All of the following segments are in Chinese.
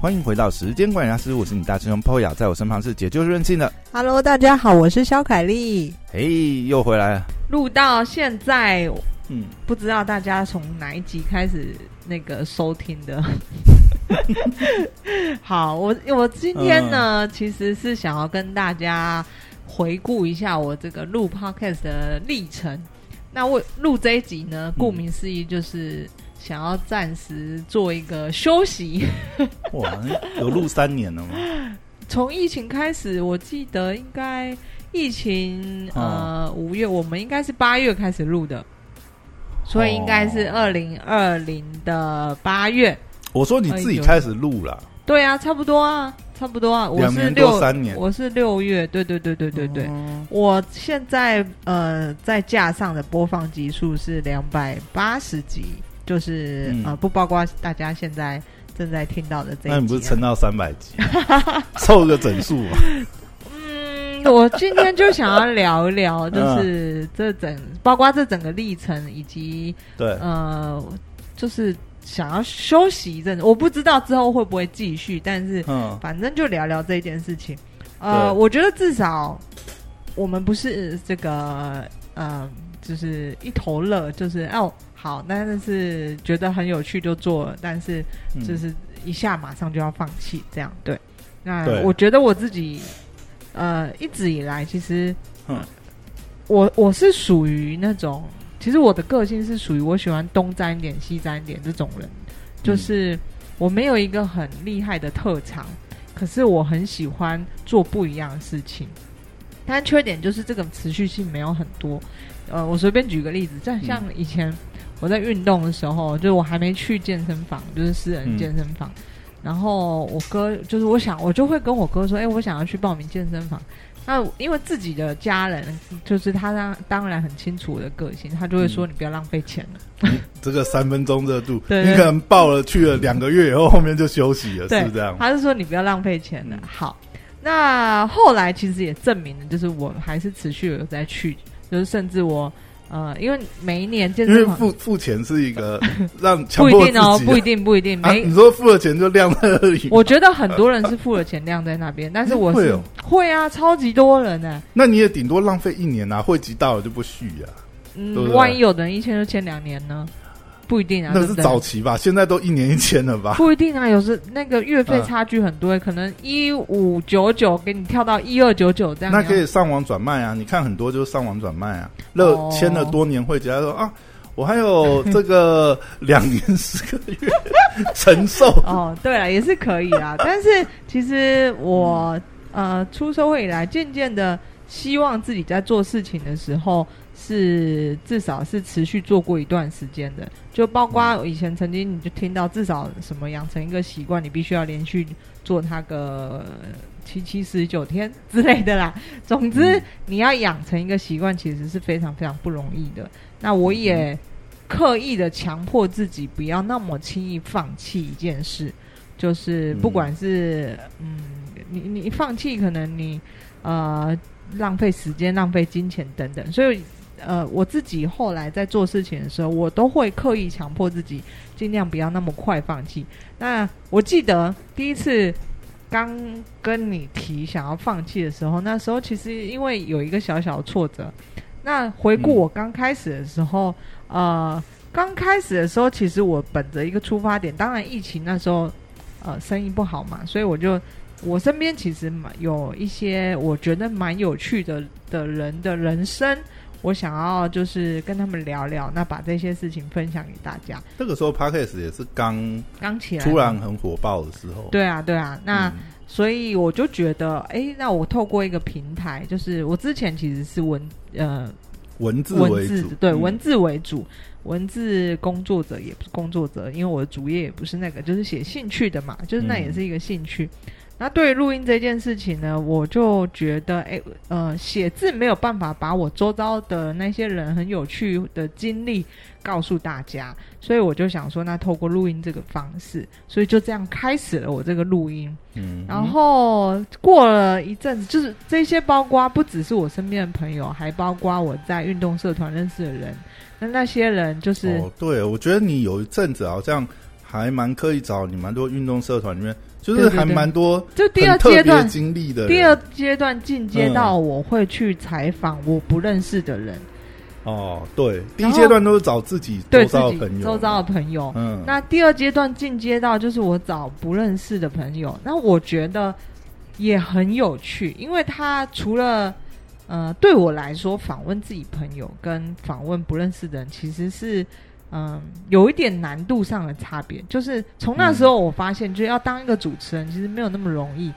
欢迎回到时间管理大师，我是你大师兄 Poya，在我身旁是解救任性的。Hello，大家好，我是肖凯丽。嘿，又回来了。录到现在，嗯，不知道大家从哪一集开始那个收听的。好，我我今天呢，嗯其实是想要跟大家回顾一下我这个录 podcast 的历程。那我录这一集呢，顾名思义就是想要暂时做一个休息。哇，有录三年了吗？从疫情开始，我记得应该疫情呃五月，我们应该是八月开始录的，所以应该是二零二零的八月。我说你自己开始录了，对啊，差不多啊，差不多啊。我是六三年我是六月，对对对对对对。哦我现在呃在架上的播放集数是两百八十集，就是、嗯呃不包括大家现在正在听到的这一集、啊。那你不是撑到三百集，凑个整数嘛？嗯，我今天就想要聊一聊，就是这整，包括这整个历程，以及对，呃，就是想要休息一阵子。我不知道之后会不会继续，但是嗯，反正就聊聊这件事情。呃，我觉得至少我们不是这个呃，就是一头热，就是哦好，但是觉得很有趣就做了，但是嗯就是一下马上就要放弃，这样对。那我觉得我自己呃一直以来其实，嗯我我是属于那种，其实我的个性是属于我喜欢东沾一点西沾一点这种人，就是我没有一个很厉害的特长，可是我很喜欢做不一样的事情。但缺点就是这个持续性没有很多。呃，我随便举个例子，像像以前我在运动的时候，就是我还没去健身房，就是私人嗯健身房，然后我哥就是我想我就会跟我哥说，哎、我想要去报名健身房。那因为自己的家人，就是他当当然很清楚我的个性，他就会说嗯你不要浪费钱了。这个三分钟热度，对你可能报了去了两个月以后，后面就休息了，是不是这样？他是说你不要浪费钱了。嗯好，那后来其实也证明了，就是我还是持续有在去，就是甚至我呃，因为每一年健因为身房付付钱是一个 让强不迫自己一定哦，不一定不一定，啊，每、你说付了钱就晾在那里，我觉得很多人是付了钱晾在那边，但是我是会哦。会啊，超级多人呢、那你也顶多浪费一年啊，汇集到了就不续啊，对嗯，万一有的人一签就签两年呢？不一定啊，那是早期吧，现在都一年一签了吧？不一定啊，有时那个月费嗯差距很多，可能一五九九给你跳到一二九九这样。那可以上网转卖啊！你看很多就是上网转卖啊，乐哦签了多年会籍，他说啊，我还有这个两年十个月承受。哦，对了，也是可以啊。但是其实我呃出社会以来，渐渐的希望自己在做事情的时候是至少是持续做过一段时间的，就包括以前曾经你就听到至少什么养成一个习惯，你必须要连续做它个。七七十九天之类的啦，总之、嗯。你要养成一个习惯，其实是非常非常不容易的。那我也刻意的强迫自己不要那么轻易放弃一件事，就是不管是嗯，你你放弃，可能你呃浪费时间、浪费金钱等等，所以呃我自己后来在做事情的时候，我都会刻意强迫自己尽量不要那么快放弃。那我记得第一次。刚跟你提想要放弃的时候，那时候其实因为有一个小小的挫折。那回顾嗯我刚开始的时候，呃，刚开始的时候，其实我本着一个出发点，当然疫情那时候，呃，生意不好嘛，所以我就我身边其实蛮有一些我觉得蛮有趣的的人的人生，我想要就是跟他们聊聊，那把这些事情分享给大家。那个时候 Podcast 也是刚刚起来突然很火爆的时候。对啊，对啊，那。嗯所以我就觉得，哎，那我透过一个平台，就是我之前其实是文呃文字文字为主，嗯对文字为主，文字工作者也不是工作者，因为我的主业也不是那个，就是写兴趣的嘛，就是那嗯也是一个兴趣。那对于录音这件事情呢，我就觉得，哎，呃，写字没有办法把我周遭的那些人很有趣的经历告诉大家，所以我就想说，那透过录音这个方式，所以就这样开始了我这个录音。嗯，然后过了一阵子，就是这些包括不只是我身边的朋友，还包括我在运动社团认识的人。那那些人就是、哦，对，我觉得你有一阵子好像还蛮刻意找你蛮多运动社团里面，就是还蛮多就第二阶段，经历的。第二阶段进阶到嗯我会去采访我不认识的人，哦，对，第一阶段都是找自己对自己周遭的朋友，周遭的朋友。嗯，那第二阶段进阶到就是我找不认识的朋友，那我觉得也很有趣，因为他除了呃对我来说访问自己朋友跟访问不认识的人其实是嗯有一点难度上的差别，就是从那时候我发现，就要当一个主持人其实没有那么容易。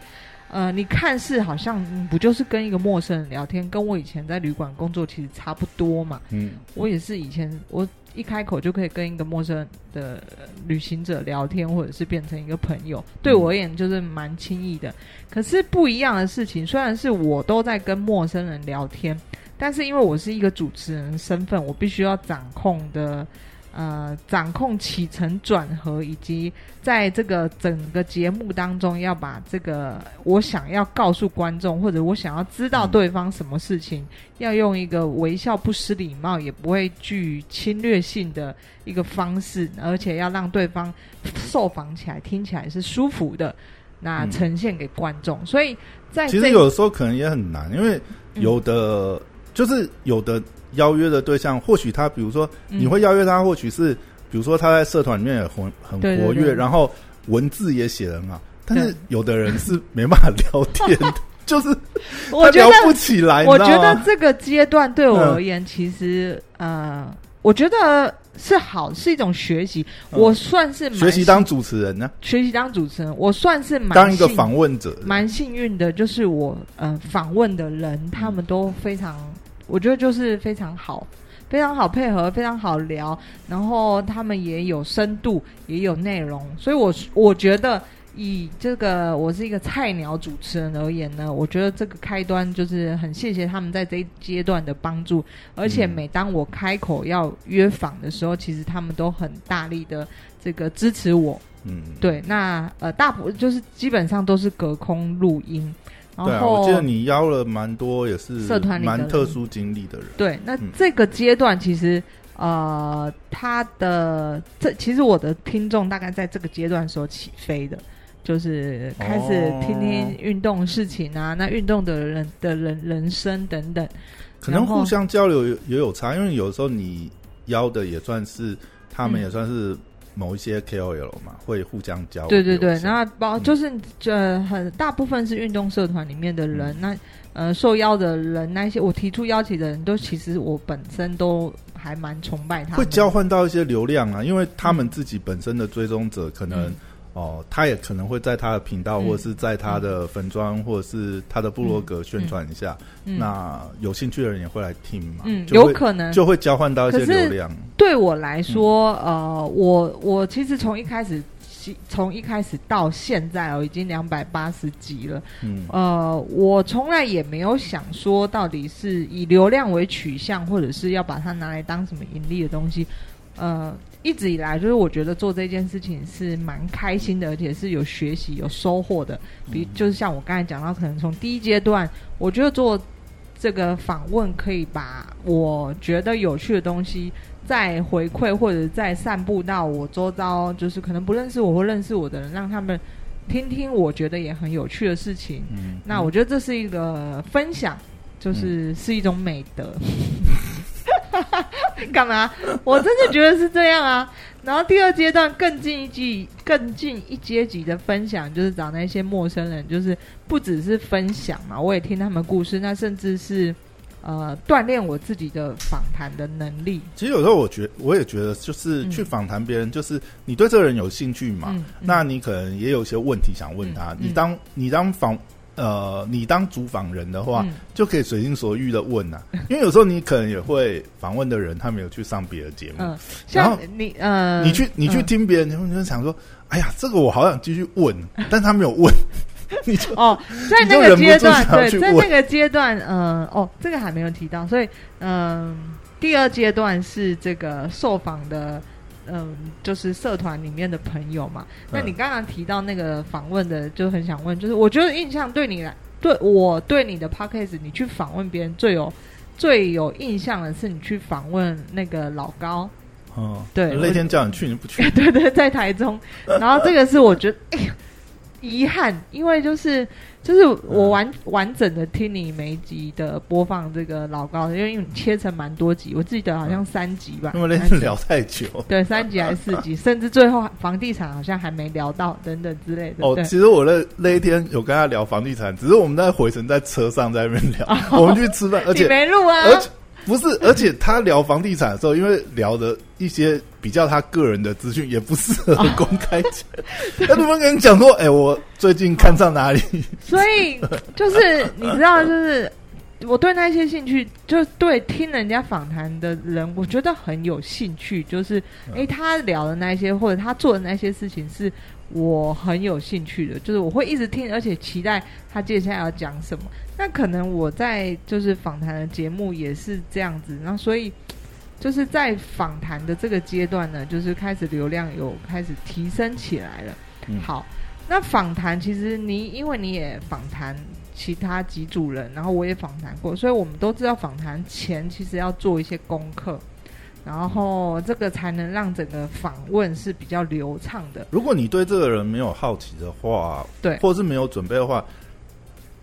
呃，你看似好像、嗯不就是跟一个陌生人聊天，跟我以前在旅馆工作其实差不多嘛。嗯我也是以前我一开口就可以跟一个陌生的呃旅行者聊天，或者是变成一个朋友，对我而言就是蛮轻易的。可是不一样的事情，虽然是我都在跟陌生人聊天，但是因为我是一个主持人身份，我必须要掌控的。呃，掌控起承转合，以及在这个整个节目当中，要把这个我想要告诉观众，或者我想要知道对方什么事情，要用一个微笑、不失礼貌，也不会具侵略性的一个方式，而且要让对方受访起来听起来是舒服的，那嗯呈现给观众。所以在其这实有的时候可能也很难，因为嗯有的、就是有的邀约的对象，或许他比如说嗯。你会邀约他，或许是比如说他在社团里面也很很活跃，对。然后文字也写得很好，但是有的人是没办法聊天的，就是我聊不得，起来，我觉得这个阶段对我嗯而言，其实呃，我觉得是好，是一种学习。嗯。我算是学习当主持人呢，学习当主持人，我算是蛮当一个幸访问者，蛮幸运的，就是我呃访问的人，他们都非常，我觉得就是非常好，非常好配合，非常好聊，然后他们也有深度，也有内容，所以我我觉得以这个我是一个菜鸟主持人而言呢，我觉得这个开端就是很谢谢他们在这一阶段的帮助，而且嗯每当我开口要约访的时候，其实他们都很大力的这个支持我。嗯，对，那呃，大部就是基本上都是隔空录音，然对啊，我记得你邀了蛮多也是社团里的蛮特殊经历的人，对，那嗯。这个阶段其实呃，他的这其实我的听众大概在这个阶段时候起飞的。就是开始听听哦运动事情啊，那运动的人的人人生等等，可能互相交流也也有差，因为有时候你邀的也算是他们嗯。也算是某一些 KOL 嘛，会互相交流。对对对，那包嗯。就是呃很大部分是运动社团里面的人，嗯。那呃受邀的人，那一些我提出邀请的人都其实我本身都还蛮崇拜他们，会交换到一些流量啊，因为他们自己本身的追踪者可能、嗯。哦，他也可能会在他的频道、嗯。或者是在他的粉砖、或者是他的部落格宣传一下，嗯。那有兴趣的人也会来听嘛，嗯有可能。就会交换到一些流量。对我来说，嗯呃，我我其实从一开始，从一开始到现在哦，已经两百八十集了。嗯呃，我从来也没有想说到底是以流量为取向，或者是要把它拿来当什么盈利的东西。呃，一直以来就是我觉得做这件事情是蛮开心的，而且是有学习、有收获的。比就是像我刚才讲到，可能从第一阶段，我觉得做这个访问可以把我觉得有趣的东西再回馈，或者再散布到我周遭，就是可能不认识我或认识我的人，让他们听听我觉得也很有趣的事情。嗯，那我觉得这是一个分享，就是是一种美德。干嘛？我真的觉得是这样啊。然后第二阶段更进一级、更进一阶级的分享，就是找那些陌生人，就是不只是分享嘛，我也听他们故事，那甚至是呃锻炼我自己的访谈的能力。其实有时候我觉我也觉得，就是嗯。去访谈别人，就是你对这个人有兴趣嘛，那你可能也有一些问题想问他。你当你当访呃，你当主访人的话，嗯。就可以随心所欲的问呐、因为有时候你可能也会访问的人，他没有去上别的节目，嗯，然像后你呃，你去你去嗯。听别人，你就想说，哎呀，这个我好想继续问，但他没有问，你就哦，在那个阶段，对，在那个阶段，嗯、哦，这个还没有提到，所以，嗯、第二阶段是这个受访的，嗯、就是社团里面的朋友嘛。那嗯你刚刚提到那个访问的，就很想问，就是我觉得印象对你来，对我对你的 podcast，你去访问别人最有最有印象的是你去访问那个老高。哦，对那天叫你去你不去，对对，在台中。然后这个是我觉得，哎呀，遗憾，因为就是就是我完完整的听你每一集的播放这个老高，因为你切成蛮多集，我记得好像三集吧，因为那天聊太久。对三集还是四集，甚至最后房地产好像还没聊到等等之类的。哦，其实我那那一天有跟他聊房地产，只是我们在回程在车上在那边聊，我们去吃饭，而你且没录啊？而且不是，而且他聊房地产的时候，因为聊的一些比较他个人的资讯，也不适合公开讲。他能不能跟你讲说，哎、我最近看上哪里？所以就是你知道，就是我对那些兴趣，就对听人家访谈的人，我觉得很有兴趣。就是嗯诶，他聊的那些或者他做的那些事情，是我很有兴趣的。就是我会一直听，而且期待他接下来要讲什么。那可能我在就是访谈的节目也是这样子，然后所以。就是在访谈的这个阶段呢，就是开始流量有开始提升起来了。嗯好，那访谈其实你因为你也访谈其他几组人，然后我也访谈过，所以我们都知道访谈前其实要做一些功课，然后这个才能让整个访问是比较流畅的。如果你对这个人没有好奇的话，对或是没有准备的话，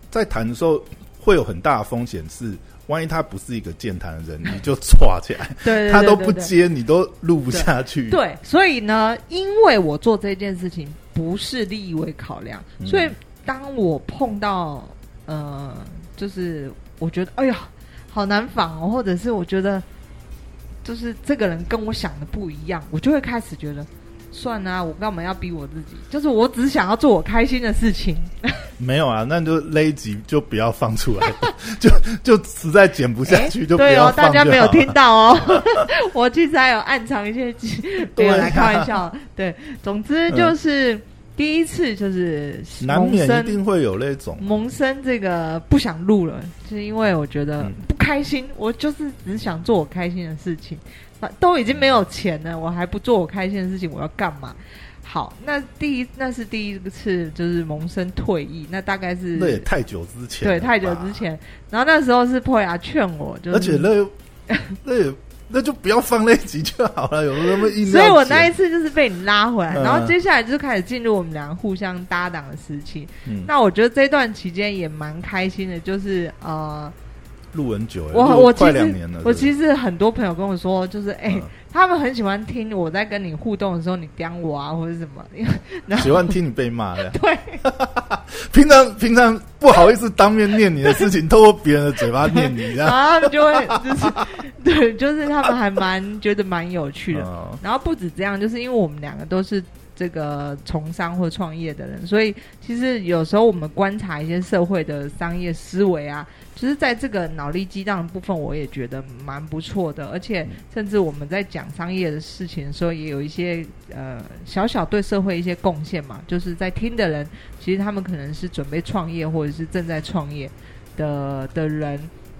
在谈的时候会有很大的风险是，万一他不是一个健谈的人，你就抓起来，对对对他都不接，你都录不下去。对，所以呢，因为我做这件事情不是利益为考量，嗯所以当我碰到呃，就是我觉得哎呀好难仿哦，或者是我觉得就是这个人跟我想的不一样，我就会开始觉得。算啦、我干嘛要逼我自己？就是我只想要做我开心的事情。没有啊，那就那一集就不要放出来，就就实在剪不下 去，就不对哦，大家没有听到哦。我其实还有暗藏一些机，没有对啊来开玩笑。对，总之就是、第一次就是难免一定会有那种。萌生这个不想录了，就是因为我觉得嗯不开心，我就是只想做我开心的事情，啊都已经没有钱了，我还不做我开心的事情，我要干嘛？好，那第一那是第一次就是萌生退役，那大概是那也太久之前，对太久之前，然后那时候是破牙劝我，就是而且那 那也那就不要放那一集就好了，有那么硬要剪。所以我那一次就是被你拉回来，嗯然后接下来就开始进入我们两个互相搭档的时期。嗯那我觉得这段期间也蛮开心的，就是呃，录很久了，我我快我其实两年了。我其实很多朋友跟我说，就是哎、嗯他们很喜欢听我在跟你互动的时候，你刁我啊，或者什么。然后喜欢听你被骂的。对，平常平常不好意思当面念你的事情，透过别人的嘴巴念你，这样。然后他们就会就是对，就是他们还蛮觉得蛮有趣的。嗯然后不止这样，就是因为我们两个都是这个从商或创业的人，所以其实有时候我们观察一些社会的商业思维啊，就是在这个脑力激荡的部分，我也觉得蛮不错的。而且甚至我们在讲商业的事情的时候，也有一些呃小小对社会一些贡献嘛。就是在听的人，其实他们可能是准备创业或者是正在创业的的人。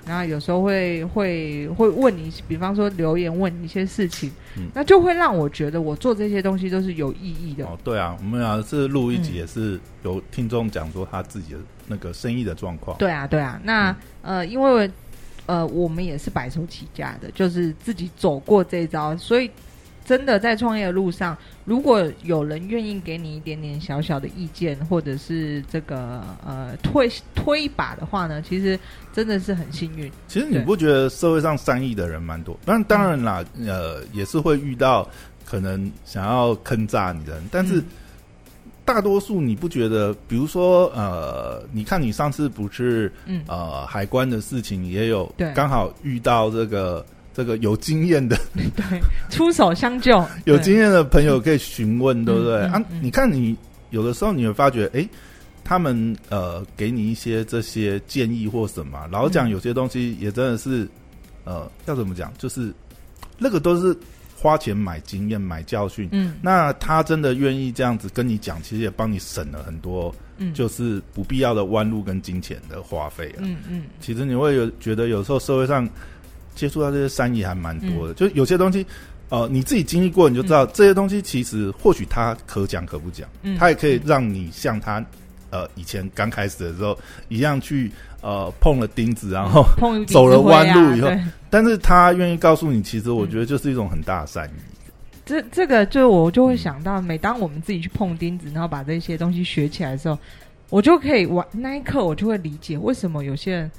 然后有时候会会会问你，比方说留言问你一些事情，嗯那就会让我觉得我做这些东西都是有意义的。哦，对啊，我们啊是录一集，嗯也是有听众讲说他自己的那个生意的状况。对啊，对啊。那、呃，因为呃，我们也是白手起家的，就是自己走过这一招，所以真的在创业的路上，如果有人愿意给你一点点小小的意见，或者是这个呃推推一把的话呢，其实真的是很幸运。其实你不觉得社会上善意的人蛮多？但，当然啦，呃，也是会遇到可能想要坑诈你的人，但是嗯大多数你不觉得？比如说，呃，你看你上次不是嗯，呃海关的事情，也有对刚好遇到这个这个有经验的对，出手相救，有经验的朋友可以询问，对不对？啊你看你有的时候你会发觉，哎，他们呃给你一些这些建议或什么，老实讲嗯有些东西也真的是呃要怎么讲，就是那个都是花钱买经验、买教训。嗯那他真的愿意这样子跟你讲，其实也帮你省了很多，嗯，就是不必要的弯路跟金钱的花费啊。嗯嗯其实你会有觉得有时候社会上接触到这些善意还蛮多嗯。的，就有些东西，呃，你自己经历过，你就知道、这些东西其实或许他可讲可不讲，嗯，他也可以让你像他呃以前刚开始的时候一样去呃碰了钉子，然后，走了弯路以后对。但是他愿意告诉你，其实我觉得就是一种很大的善意。这这个就我就会想到，每当我们自己去碰钉子，然后把这些东西学起来的时候，我就可以玩那一刻，我就会理解为什么有些人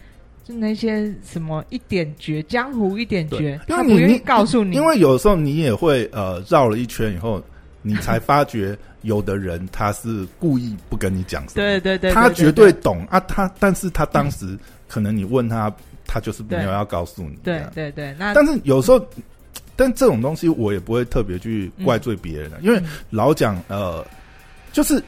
就那些什么一点绝江湖一点绝，因他不愿意告诉你，因为有时候你也会呃绕了一圈以后，你才发觉有的人他是故意不跟你讲什么，对对对，他绝对懂啊，他但是他当时可能你问他，他就是没有要告诉你，对对对，那但是有时候，但这种东西我也不会特别去怪罪别人的，因为嗯老讲呃，就是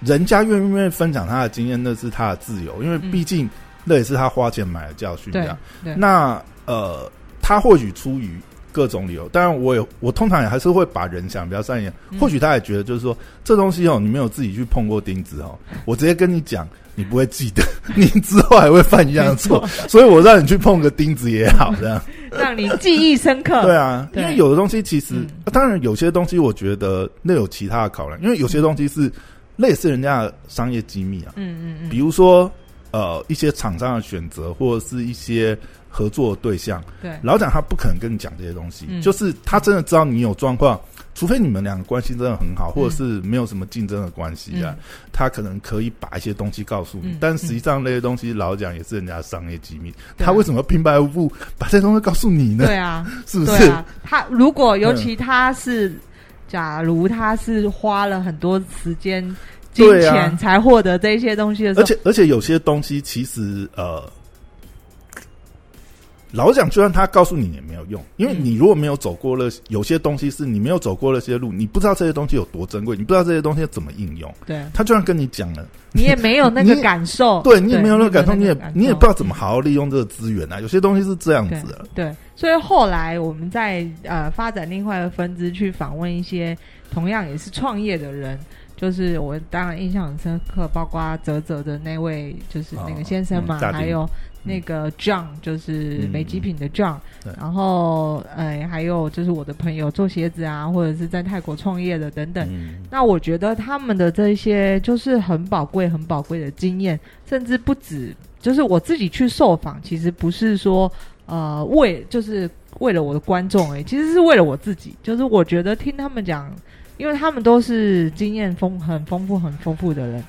人家愿不愿意分享他的经验，那是他的自由，因为嗯。毕竟那也是他花钱买的教训，这对样。那呃，他或许出于各种理由，当然我也我通常也还是会把人想比较善意，嗯或许他也觉得就是说这东西哦，你没有自己去碰过钉子哦，我直接跟你讲。你不会记得，你之后还会犯一样的错，所以我让你去碰个钉子也好，这样。让你记忆深刻。对啊，因为有的东西其实嗯，当然有些东西我觉得那有其他的考量，因为有些东西是类似人家的商业机密啊，嗯嗯嗯，比如说呃一些厂商的选择或者是一些合作的对象，对。老蒋他不可能跟你讲这些东西，嗯。就是他真的知道你有状况，除非你们两个关系真的很好，嗯。或者是没有什么竞争的关系啊，他可能可以把一些东西告诉你，嗯但实际上那些东西老蒋也是人家的商业机密，他为什么平白无故把这些东西告诉你呢？对啊，是不是？啊，他如果尤其他是，假如他是花了很多时间、金钱才获得这些东西的时候，而且而且有些东西其实呃，老讲，就算他告诉你也没有用，因为嗯。你如果没有走过了，有些东西是你没有走过那些路，你不知道这些东西有多珍贵，你不知道这些东西怎么应用。对。他就算跟你讲了，你也没有那个感受，对你也没有那个感受，你也你也不知道怎么好好利用这个资源啊。有些东西是这样子的，对，所以后来我们在呃发展另外的分支去访问一些同样也是创业的人，就是我当然印象很深刻，包括泽泽的那位就是那个哦先生嘛，嗯还有那个 John 就是嗯美极品的 John，、对。然后呃还有就是我的朋友做鞋子啊，或者是在泰国创业的等等。嗯，那我觉得他们的这些就是很宝贵、很宝贵的经验，甚至不止，就是我自己去受访，其实不是说呃为就是为了我的观众诶，其实是为了我自己。就是我觉得听他们讲，因为他们都是经验丰很丰富、很丰富的人。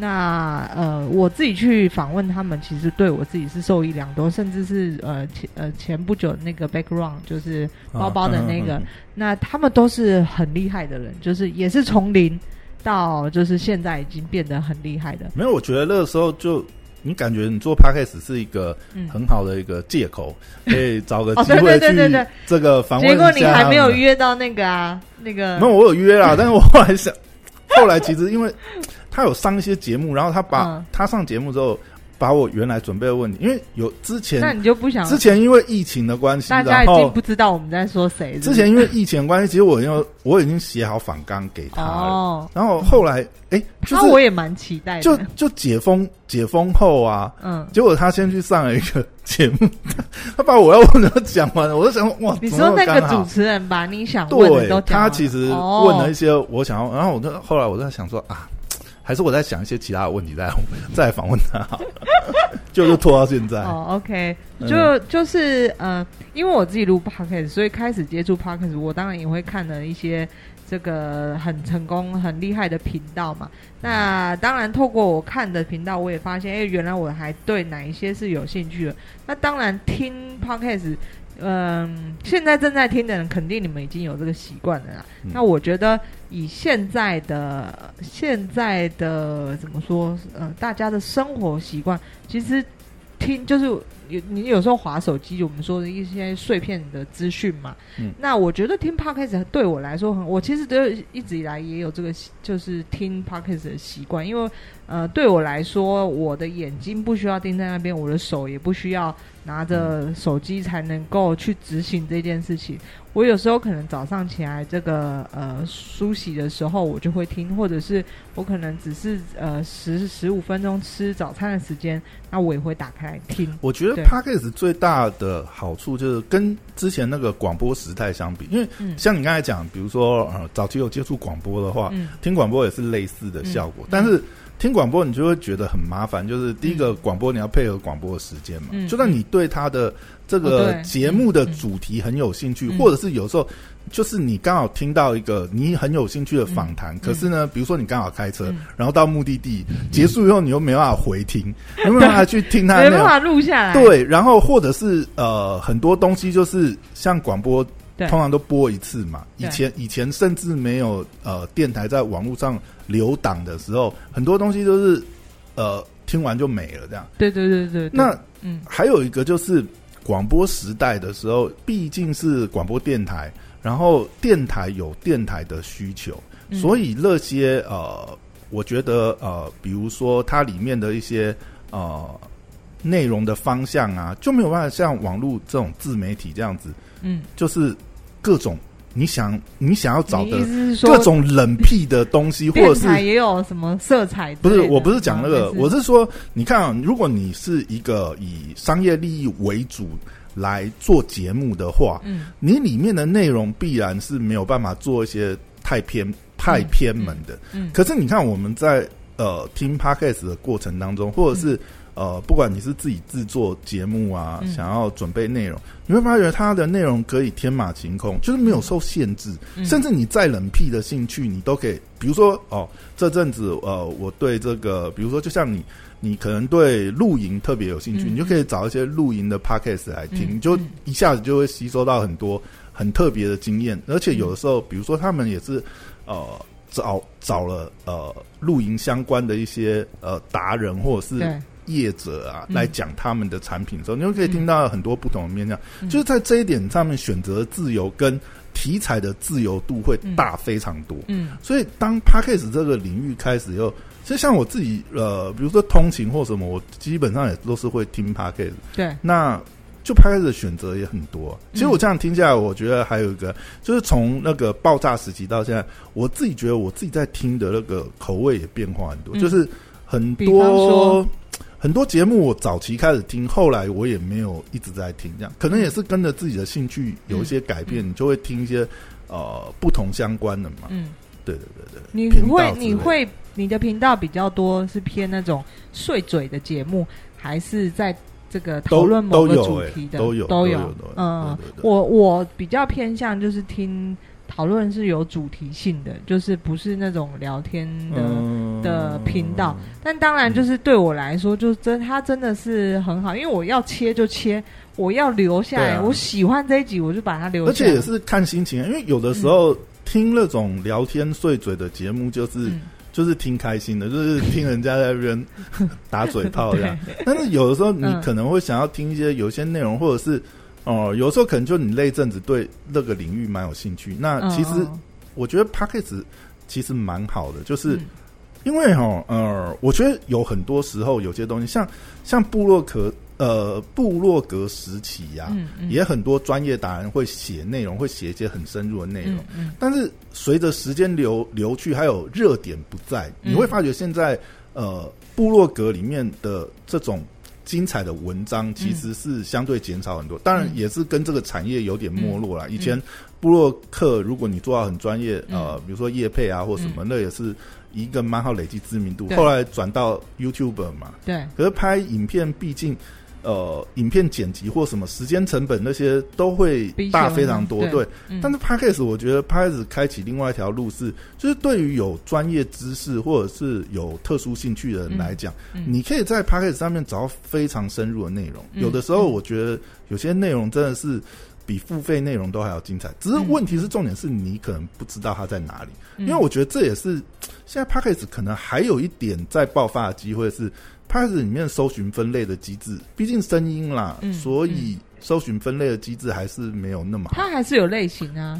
那呃，我自己去访问他们，其实对我自己是受益良多，甚至是呃前呃前不久那个 background 就是包包的那个，嗯嗯嗯那他们都是很厉害的人，就是也是从零到就是现在已经变得很厉害的。没有，我觉得那个时候就你感觉你做 podcast 是一个嗯，很好的一个借口，可以找个机会去这个访问结果你还没有约到那个啊，那个。没有，我有约啦，但是我后来想，后来其实因为他有上一些节目，然后他把、嗯。他上节目之后，把我原来准备的问题，因为有之前那你就不想之前因为疫情的关系，大家已经不知道我们在说谁是是之前因为疫情的关系，其实我有我已经写好反纲给他了，哦，然后后来哎，就是他我也蛮期待的，就就解封解封后啊。嗯，结果他先去上了一个节目，他把我要问的都讲完了，我就想哇，你说那个主持人把你想问的对都，讲完他其实哦。问了一些我想要，然后我就后来我在想说啊，还是我在想一些其他的问题再 再来访问他好了，就就拖到现在。哦，OK，嗯就就是呃，因为我自己录 podcast，所以开始接触 podcast，我当然也会看了一些这个很成功、很厉害的频道嘛。那当然，透过我看的频道，我也发现，哎，原来我还对哪一些是有兴趣的。那当然，听 podcast。嗯，现在正在听的人，肯定你们已经有这个习惯了啦。嗯那我觉得以现在的现在的怎么说，呃，大家的生活习惯，其实听就是有你有时候划手机，我们说的一些碎片的资讯嘛。嗯那我觉得听 podcast 对我来说很，我其实都一直以来也有这个习就是听 podcast 的习惯，因为呃，对我来说，我的眼睛不需要盯在那边，我的手也不需要拿着手机才能够去执行这件事情。我有时候可能早上起来这个呃梳洗的时候，我就会听，或者是我可能只是呃十十五分钟吃早餐的时间，那我也会打开来听。我觉得对。Podcast 最大的好处就是跟之前那个广播时代相比，因为嗯。像你刚才讲，比如说呃早期有接触广播的话，嗯。听广播也是类似的效果，嗯。但是听广播你就会觉得很麻烦，就是第一个广播你要配合广播的时间嘛，嗯就算你对他的这哦个节目的主题很有兴趣，嗯或者是有时候就是你刚好听到一个你很有兴趣的访谈，可是呢，比如说你刚好开车，嗯然后到目的地结束以后，你又没办法回听，没办法去听他。没办法录下来。对，然后或者是呃，很多东西就是像广播，对通常都播一次嘛。以前以前甚至没有呃电台在网络上留档的时候，很多东西都是呃听完就没了这样。对对对对对。那嗯还有一个就是广播时代的时候，毕竟是广播电台，然后电台有电台的需求，嗯所以那些呃，我觉得呃，比如说它里面的一些呃内容的方向啊，就没有办法像网络这种自媒体这样子，嗯，就是各种你想你想要找的各种冷僻的东西，或者是也有什么色彩的？不是，我不是讲那个，我是说，你看啊，如果你是一个以商业利益为主来做节目的话，嗯你里面的内容必然是没有办法做一些太偏、太偏门的。嗯可是你看，我们在呃听 podcast 的过程当中，或者是、呃，不管你是自己制作节目啊，嗯。想要准备内容，你会发觉它的内容可以天马行空，就是没有受限制，嗯。甚至你再冷僻的兴趣，你都可以，比如说哦，这阵子呃，我对这个，比如说就像你。你可能对露营特别有兴趣，嗯。你就可以找一些露营的 podcast 来听，嗯你就嗯。一下子就会吸收到很多很特别的经验，而且有的时候，比如说他们也是呃找找了呃露营相关的一些呃达人或者是对，业者啊，嗯。来讲他们的产品的时候，你就可以听到很多不同的面向。嗯。就是在这一点上面，选择自由跟题材的自由度会大非常多。嗯。所以当 p a c k a g e 这个领域开始以后，其实像我自己呃，比如说通勤或什么，我基本上也都是会听 p a c k a g e 对，那就 e 的选择也很多。其实嗯我这样听下来，我觉得还有一个，就是从那个爆炸时期到现在，我自己觉得我自己在听的那个口味也变化很多，嗯。就是很多说。很多节目我早期开始听，后来我也没有一直在听，这样可能也是跟着自己的兴趣有一些改变，嗯你就会听一些呃不同相关的嘛。嗯，对对对对，你会你会你的频道比较多是偏那种碎嘴的节目，还是在这个讨论某个主题的都有都有都有嗯我我比较偏向就是听讨论是有主题性的，就是不是那种聊天的。嗯的频道但当然，就是对我来说，就真它真的是很好，因为我要切就切，我要留下来，啊我喜欢这一集，我就把它留下来。而且也是看心情，因为有的时候听那种聊天碎嘴的节目，就是、嗯就是听开心的，就是听人家在那边打嘴炮这样。但是有的时候你嗯可能会想要听一些有一些内容，或者是哦、有时候可能就你那一阵子对那个领域蛮有兴趣。那嗯其实嗯我觉得 p a c k a g e 其实蛮好的，就是。嗯因为哈，呃，我觉得有很多时候有些东西，像像布洛克呃布洛格时期呀、嗯嗯。也很多专业达人会写内容，会写一些很深入的内容。但是随着时间流流去，还有热点不在，嗯。你会发觉现在呃部落格里面的这种精彩的文章其实是相对减少很多。当然嗯。也是跟这个产业有点没落了。以嗯。前部落客如果你做到很专业，嗯。呃，比如说业配啊或什么，那也是一个蛮好累积知名度。对后来转到 YouTuber 嘛，对，可是拍影片毕竟。呃，影片剪辑或什么时间成本那些都会大非常多，对但是 Podcast 我觉得 Podcast 开启另外一条路是，就是对于有专业知识或者是有特殊兴趣的人来讲，嗯你可以在 Podcast 上面找到非常深入的内容。嗯有的时候我觉得有些内容真的是比付费内容都还要精彩，只是嗯问题是重点是你可能不知道它在哪里，嗯因为我觉得这也是现在 p a c k a g e 可能还有一点在爆发的机会是 p a c k a g e 里面搜寻分类的机制，毕竟声音啦，嗯所以搜寻分类的机制还是没有那么好。它还是有类型啊。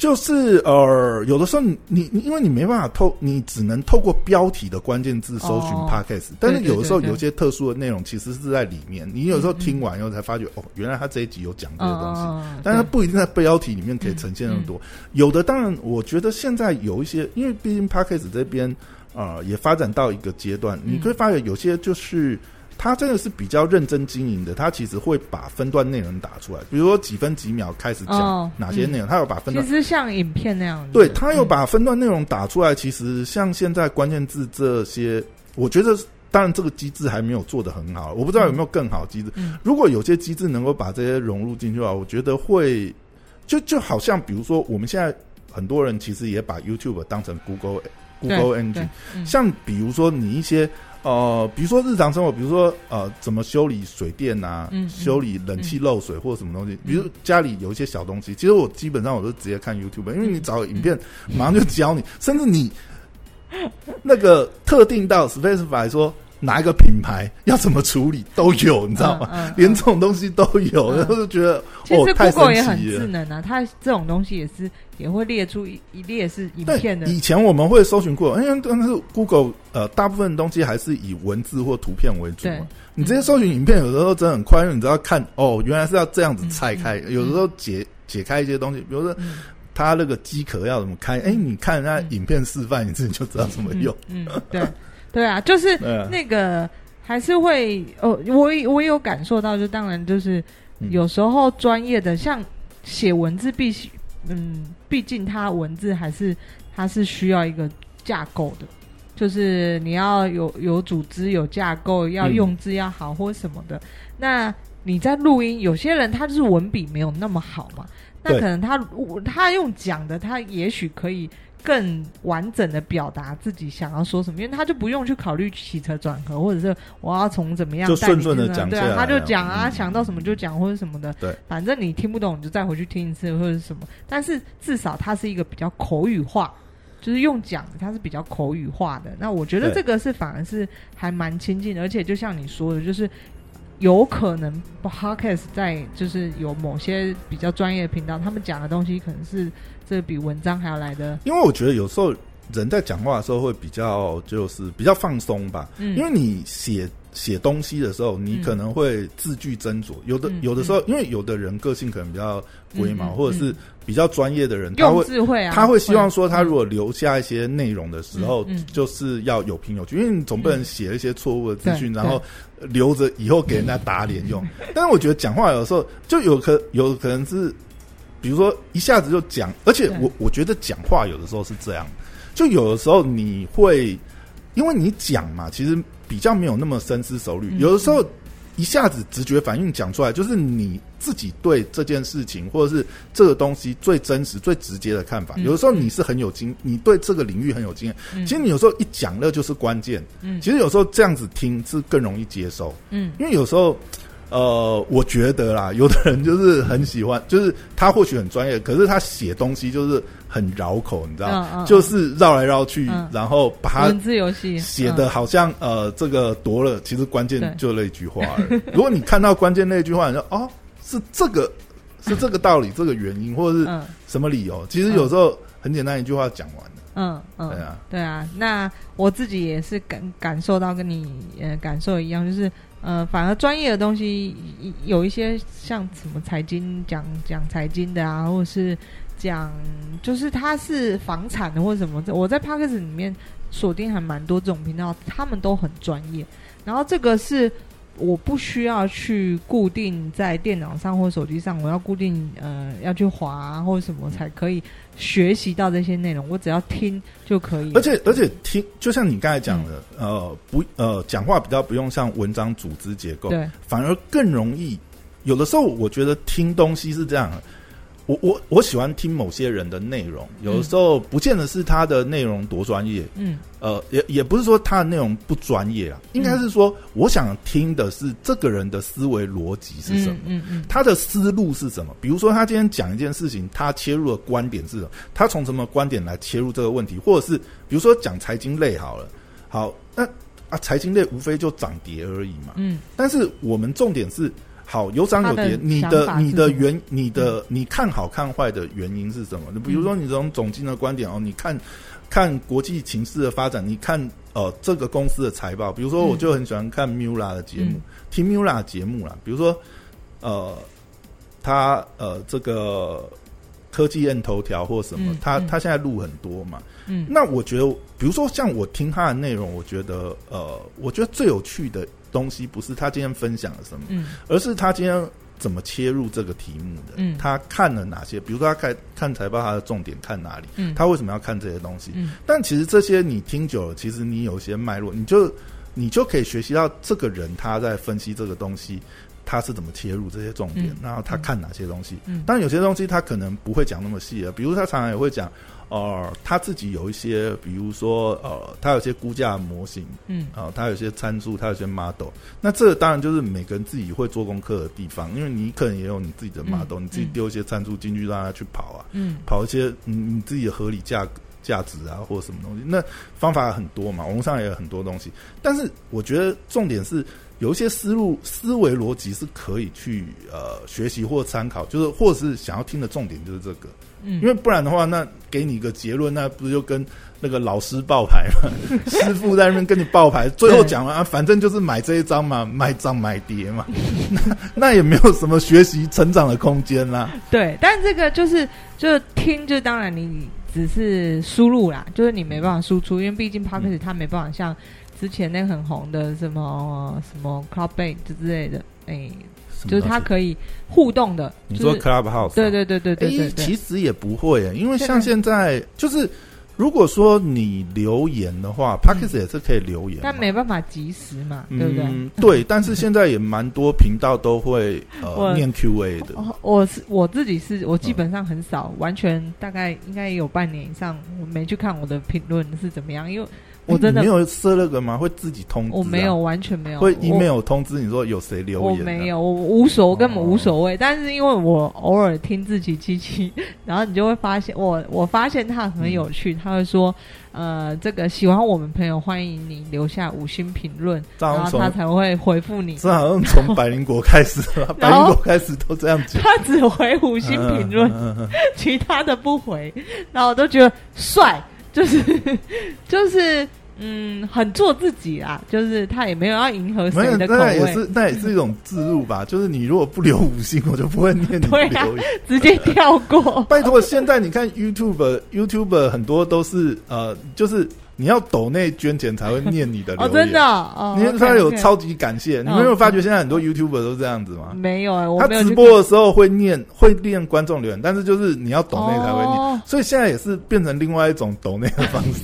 就是呃，有的时候你你你，因为你没办法透，你只能透过标题的关键字搜寻哦。Podcast，、但是有的时候有些特殊的内容其实是在里面，你有时候听完以后才发觉，哦，原来他这一集有讲这个东西。嗯，但是它不一定在标题里面可以呈现那么多，有的当然，我觉得现在有一些，因为毕竟 p a c k a g e 这边呃也发展到一个阶段，嗯。你会发现有些就是他真的是比较认真经营的，他其实会把分段内容打出来，比如说几分几秒开始讲哦哪些内容，他有把分段其实像影片那样。对他有嗯把分段内容打出来，其实像现在关键字这些，我觉得当然这个机制还没有做得很好，我不知道有没有更好机制。嗯如果有些机制能够把这些融入进去的话，我觉得会就就好像比如说我们现在很多人其实也把 YouTube 当成 Google Google Engine，嗯像比如说你一些呃，比如说日常生活，比如说呃，怎么修理水电啊，嗯嗯。修理冷气漏水或者什么东西，比如家里有一些小东西，其实我基本上我都直接看 YouTube，因为你找影片马上就教你，甚至你那个特定到 specify 说哪一个品牌要怎么处理都有，你知道吗？嗯嗯连这种东西都有，嗯然后就觉得哦太 Google 也很神奇了。智能啊，它这种东西也是也会列出一一列是影片的，以前我们会搜寻 Google，因为但是 Google 呃，大部分东西还是以文字或图片为主嘛。你直接搜寻影片，有的时候真的很快，因为你知道看哦，原来是要这样子拆开。有的时候解解开一些东西，比如说嗯它那个机壳要怎么开，哎，你看人家影片示范你自己就知道怎么用。嗯，嗯对对啊，就是那个还是会哦，我我也有感受到，就当然就是嗯。有时候专业的像写文字必须，嗯，毕竟它文字还是它是需要一个架构的，就是你要有有组织、有架构，要嗯用字要好或什么的。那你在录音，有些人他就是文笔没有那么好嘛，那可能他他用讲的，他也许可以更完整的表达自己想要说什么，因为他就不用去考虑起承转合，或者是我要从怎么样就顺顺的讲对啊，他就讲啊，嗯想到什么就讲或者什么的，对，反正你听不懂你就再回去听一次或者是什么，但是至少它是一个比较口语化。就是用讲的，它是比较口语化的。那我觉得这个是反而是还蛮亲近的，而且就像你说的，就是有可能 podcast 在就是有某些比较专业的频道，他们讲的东西可能是这比文章还要来的，因为我觉得有时候人在讲话的时候会比较就是比较放松吧，嗯，因为你写写东西的时候，你嗯可能会字句斟酌，有的嗯有的时候，因为有的人个性可能比较龟毛，或者是比较专业的人，他用会智慧啊，他会希望说，他嗯如果留下一些内容的时候就是要有凭有据，因为你总不能写一些错误的资讯，对然后留着以后给人家打脸用。但是我觉得讲话有时候就有可有可能是，比如说一下子就讲，而且我我觉得讲话有的时候是这样，就有的时候你会因为你讲嘛，其实比较没有那么深思熟虑，嗯有的时候。一下子直觉反应讲出来，就是你自己对这件事情或者是这个东西最真实、最直接的看法。嗯有的时候你是很有经，你对这个领域很有经验。嗯其实你有时候一讲，那就是关键。嗯其实有时候这样子听是更容易接受，嗯因为有时候，呃，我觉得啦，有的人就是很喜欢，就是他或许很专业，可是他写东西就是很绕口，你知道，嗯嗯就是绕来绕去，嗯。然后把它文字游戏写的嗯好像、呃这个夺了，其实关键就那一句话而已。如果你看到关键那句话，你说哦是这个是这个道理，这个原因，或者是嗯。什么理由，其实有时候很简单一句话讲完了。嗯嗯，对啊，对啊，那我自己也是感感受到跟你呃感受一样，就是呃，反而专业的东西有一些像什么财经讲讲财经的啊，或者是讲就是它是房产的或者什么，我在 p a c k e s 里面锁定还蛮多这种频道，他们都很专业。然后这个是我不需要去固定在电脑上或手机上，我要固定呃要去滑、啊、或者什么才可以学习到这些内容，我只要听就可以。而且而且听，就像你刚才讲的，嗯呃，不呃，讲话比较不用像文章组织结构，对，反而更容易。有的时候我觉得听东西是这样的，我我我喜欢听某些人的内容，有的时候不见得是他的内容多专业，嗯呃，也也不是说他的内容不专业啊，应该是说我想听的是这个人的思维逻辑是什么。嗯嗯嗯他的思路是什么？比如说，他今天讲一件事情，他切入的观点是什么？他从什么观点来切入这个问题？或者是比如说讲财经类好了，好，那啊，财经类无非就涨跌而已嘛。嗯但是我们重点是，好有涨有跌，你的你的原你的你看好看坏的原因是什么？你比如说你从总经的观点哦，你看看国际情势的发展，你看呃这个公司的财报，比如说嗯我就很喜欢看 Mula 的节目，嗯。听 Mula 的节目啦，比如说呃他呃这个科技链头条或什么嗯，他嗯。他现在录很多嘛，嗯。那我觉得，比如说像我听他的内容，我觉得呃，我觉得最有趣的东西不是他今天分享了什么，嗯。而是他今天怎么切入这个题目的，嗯。他看了哪些，比如说他看看财报，他的重点看哪里，嗯。他为什么要看这些东西？嗯。但其实这些你听久了，其实你有一些脉络，你就你就可以学习到这个人他在分析这个东西，他是怎么切入这些重点，嗯然后他看哪些东西。嗯当然有些东西他可能不会讲那么细啊，比如他常常也会讲，呃，他自己有一些，比如说呃，他有些估价模型，嗯啊、他有些参数，他有些 model。那这个当然就是每个人自己会做功课的地方，因为你可能也有你自己的 model，、嗯你自己丢一些参数进去让他去跑啊，嗯跑一些你你自己的合理价价值啊，或者什么东西。那方法很多嘛，网络上也有很多东西。但是我觉得重点是有一些思路、思维逻辑是可以去呃学习或参考，就是或者是想要听的重点就是这个。嗯，因为不然的话，那给你一个结论，那不就跟那个老师爆牌嘛？师傅在那边跟你爆牌，最后讲完啊，反正就是买这一张嘛，买涨买跌嘛，那那也没有什么学习成长的空间啦。对，但这个就是就是听，就当然你只是输入啦，就是你没办法输出，因为毕竟 p o d c a s t 它没办法像之前那个很红的什么什么 Cloudbase 之类的，哎，就是它可以互动的。你说 Clubhouse，啊对对对对对其实也不会耶，因为像现在就是。如果说你留言的话 p o d c a s t 也是可以留言嘛，但没办法及时嘛，对不对？嗯，对，但是现在也蛮多频道都会呃 念 Q&A 的，哦，我是我自己是我基本上很少，完全大概应该也有半年以上，我没去看我的评论是怎么样，因为我真的你没有设那个吗？会自己通知、啊？我没有，完全没有，会我 email 通知你说有谁留言、啊？我没有，我无所，我根本哦无所谓。但是因为我偶尔听自己机器，然后你就会发现，我我发现他很有趣，他会说，呃，这个喜欢我们朋友，欢迎你留下五星评论，然后他才会回复你。这好像从百灵国开始了，灵果开始都这样讲。他只回五星评论，嗯嗯嗯其他的不回，然后我都觉得帅，就是 就是嗯，很做自己啊，就是他也没有要迎合没有，谁的口那也，是那也是一种自入吧。就是你如果不留五星，我就不会念你的留言。直接跳过。拜托，现在你看 YouTube YouTube 很多都是呃，就是你要抖内捐钱才会念你的 留哦，言。真的哦，哦因为他有超级感谢，你没有发觉现在很多 YouTuber 都这样子吗？没有哎、我他直播的时候会念会念观众留言，但是就是你要抖内才会念，哦所以现在也是变成另外一种抖内的方式。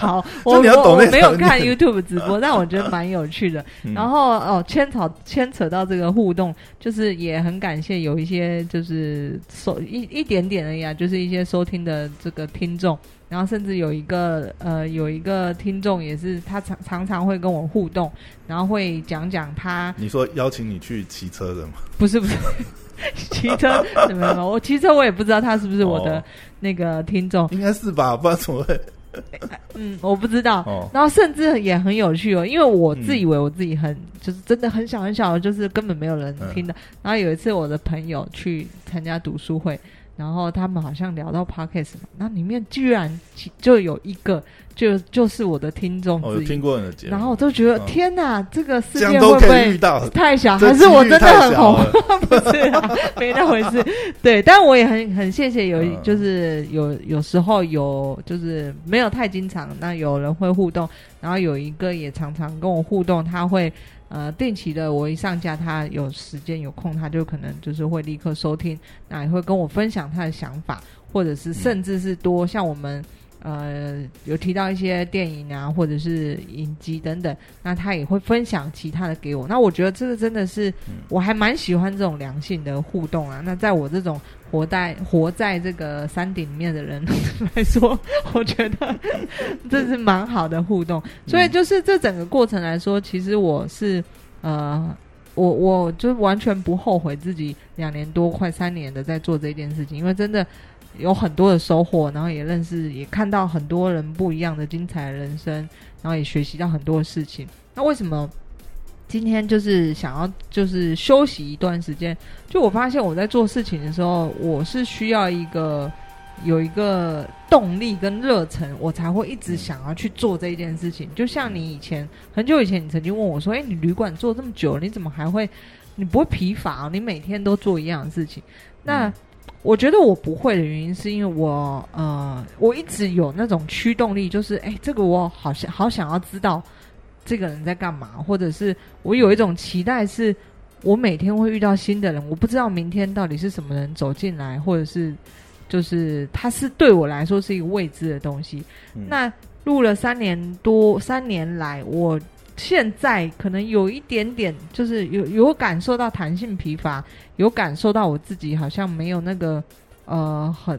好，我你要懂我我没有看 YouTube 直播，但我觉得 蛮有趣的。嗯然后哦，牵扯牵扯到这个互动，就是也很感谢有一些就是收一一点点而已啊，就是一些收听的这个听众。然后甚至有一个呃有一个听众也是他常常常会跟我互动，然后会讲讲他你说邀请你去骑车的吗？不是不是 骑车怎么样？我骑车我也不知道他是不是我的哦那个听众，应该是吧，不然怎么会？嗯，我不知道。哦，然后甚至也很有趣哦，因为我嗯自以为我自己很、就是真的很小很小，就是根本没有人听嗯的。然后有一次我的朋友去参加读书会，然后他们好像聊到 podcast 嘛，那里面居然其就有一个就就是我的听众听，过你的节目，然后我都觉得、嗯。天哪，这个世界会不会，太小，还是我真的很红？不是啊，没那回事。对，但我也很很谢谢有，嗯。就是有有时候有就是没有太经常，那有人会互动，然后有一个也常常跟我互动，他会呃定期的，我一上架，他有时间有空，他就可能就是会立刻收听，那也会跟我分享他的想法，或者是甚至是多像我们。呃，有提到一些电影啊，或者是影集等等，那他也会分享其他的给我。那我觉得这个真的是，我还蛮喜欢这种良性的互动啊。那在我这种活在活在这个山顶里面的人来说，我觉得这是蛮好的互动。所以就是这整个过程来说，其实我是呃。我我就完全不后悔自己两年多快三年的在做这件事情，因为真的有很多的收获，然后也认识也看到很多人不一样的精彩人生，然后也学习到很多事情。那为什么今天就是想要就是休息一段时间？就我发现我在做事情的时候，我是需要一个有一个动力跟热忱，我才会一直想要去做这一件事情。就像你以前很久以前，你曾经问我说：“哎、你旅馆做这么久，你怎么还会你不会疲乏、你每天都做一样的事情？”那、我觉得我不会的原因，是因为我呃，我一直有那种驱动力，就是哎、这个我好想好想要知道这个人在干嘛，或者是我有一种期待是，我每天会遇到新的人，我不知道明天到底是什么人走进来，或者是就是他是对我来说是一个未知的东西。那录了三年多，三年来，我现在可能有一点点，就是有有感受到弹性疲乏，有感受到我自己好像没有那个呃很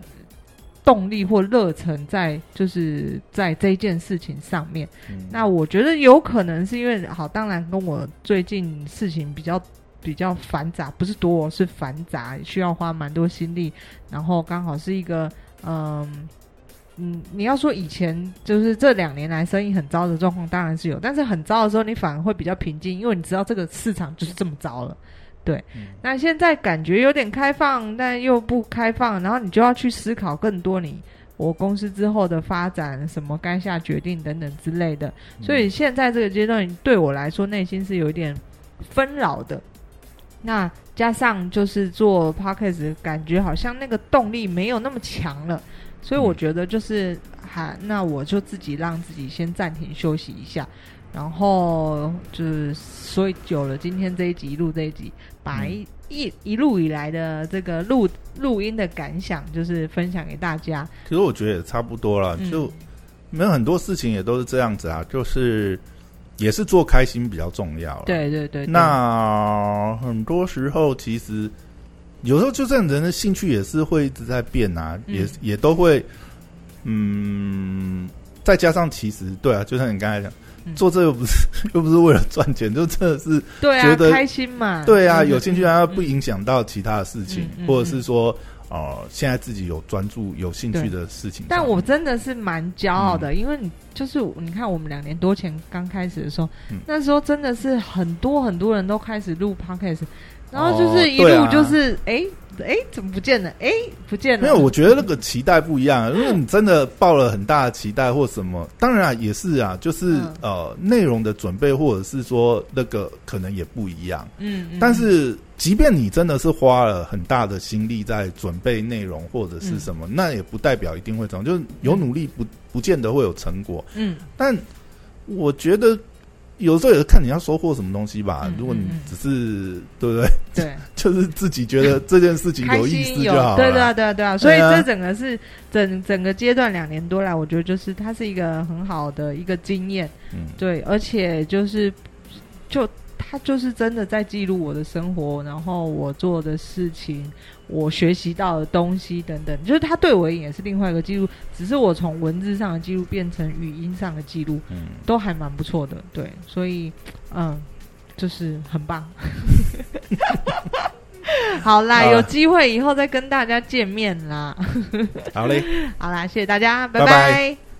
动力或热忱在，就是在这件事情上面。嗯那我觉得有可能是因为好，当然跟我最近事情比较比较繁杂，不是多是繁杂，需要花蛮多心力，然后刚好是一个嗯。嗯，你要说以前就是这两年来生意很糟的状况，当然是有，但是很糟的时候，你反而会比较平静，因为你知道这个市场就是这么糟了。对，嗯那现在感觉有点开放，但又不开放，然后你就要去思考更多你我公司之后的发展，什么该下决定等等之类的。所以现在这个阶段对我来说，内心是有一点纷扰的。那加上就是做 podcast，感觉好像那个动力没有那么强了，所以我觉得就是还那我就自己让自己先暂停休息一下，然后就是所以久了，今天这一集录这一集，把一、一一路以来的这个录录音的感想，就是分享给大家。其实我觉得也差不多了，嗯就没有很多事情也都是这样子啊，就是也是做开心比较重要。，对对对，对那很多时候其实有时候就这样人的兴趣也是会一直在变啊，嗯。也也都会，嗯，再加上其实对啊，就像你刚才讲。嗯。做这个不是 又不是为了赚钱，就真的是对啊，觉得开心嘛，对啊，嗯有兴趣啊，不嗯。影响到其他的事情，或者是说，呃，现在自己有专注、有兴趣的事情。但我真的是蛮骄傲嗯。的，因为你就是你看，我们两年多前刚开始的时候，嗯。那时候真的是很多很多人都开始录 podcast，然后就哦是一路就是哎哎、怎么不见了？哎、不见了。没有，我觉得那个期待不一样。如果你真的抱了很大的期待或什么，当然啊，也是啊，就是、嗯呃，内容的准备或者是说那个可能也不一样。嗯，嗯但是，即便你真的是花了很大的心力在准备内容或者是什么，那也不代表一定会成功。就是有努力不不见得会有成果。嗯但我觉得有时候也是看你要收获什么东西吧。嗯如果你只是对不对，对，就是自己觉得这件事情开有意思就好了。对对啊对啊对啊，所以这整个是整整个阶段两年多来，我觉得就是它是一个很好的一个经验。嗯，对，而且就是就他就是真的在记录我的生活，然后我做的事情，我学习到的东西等等，就是他对我而言也是另外一个记录，只是我从文字上的记录变成语音上的记录，嗯，都还蛮不错的。对，所以嗯，就是很棒。好啦，好有机会以后再跟大家见面啦。好嘞。好啦，谢谢大家，拜拜拜拜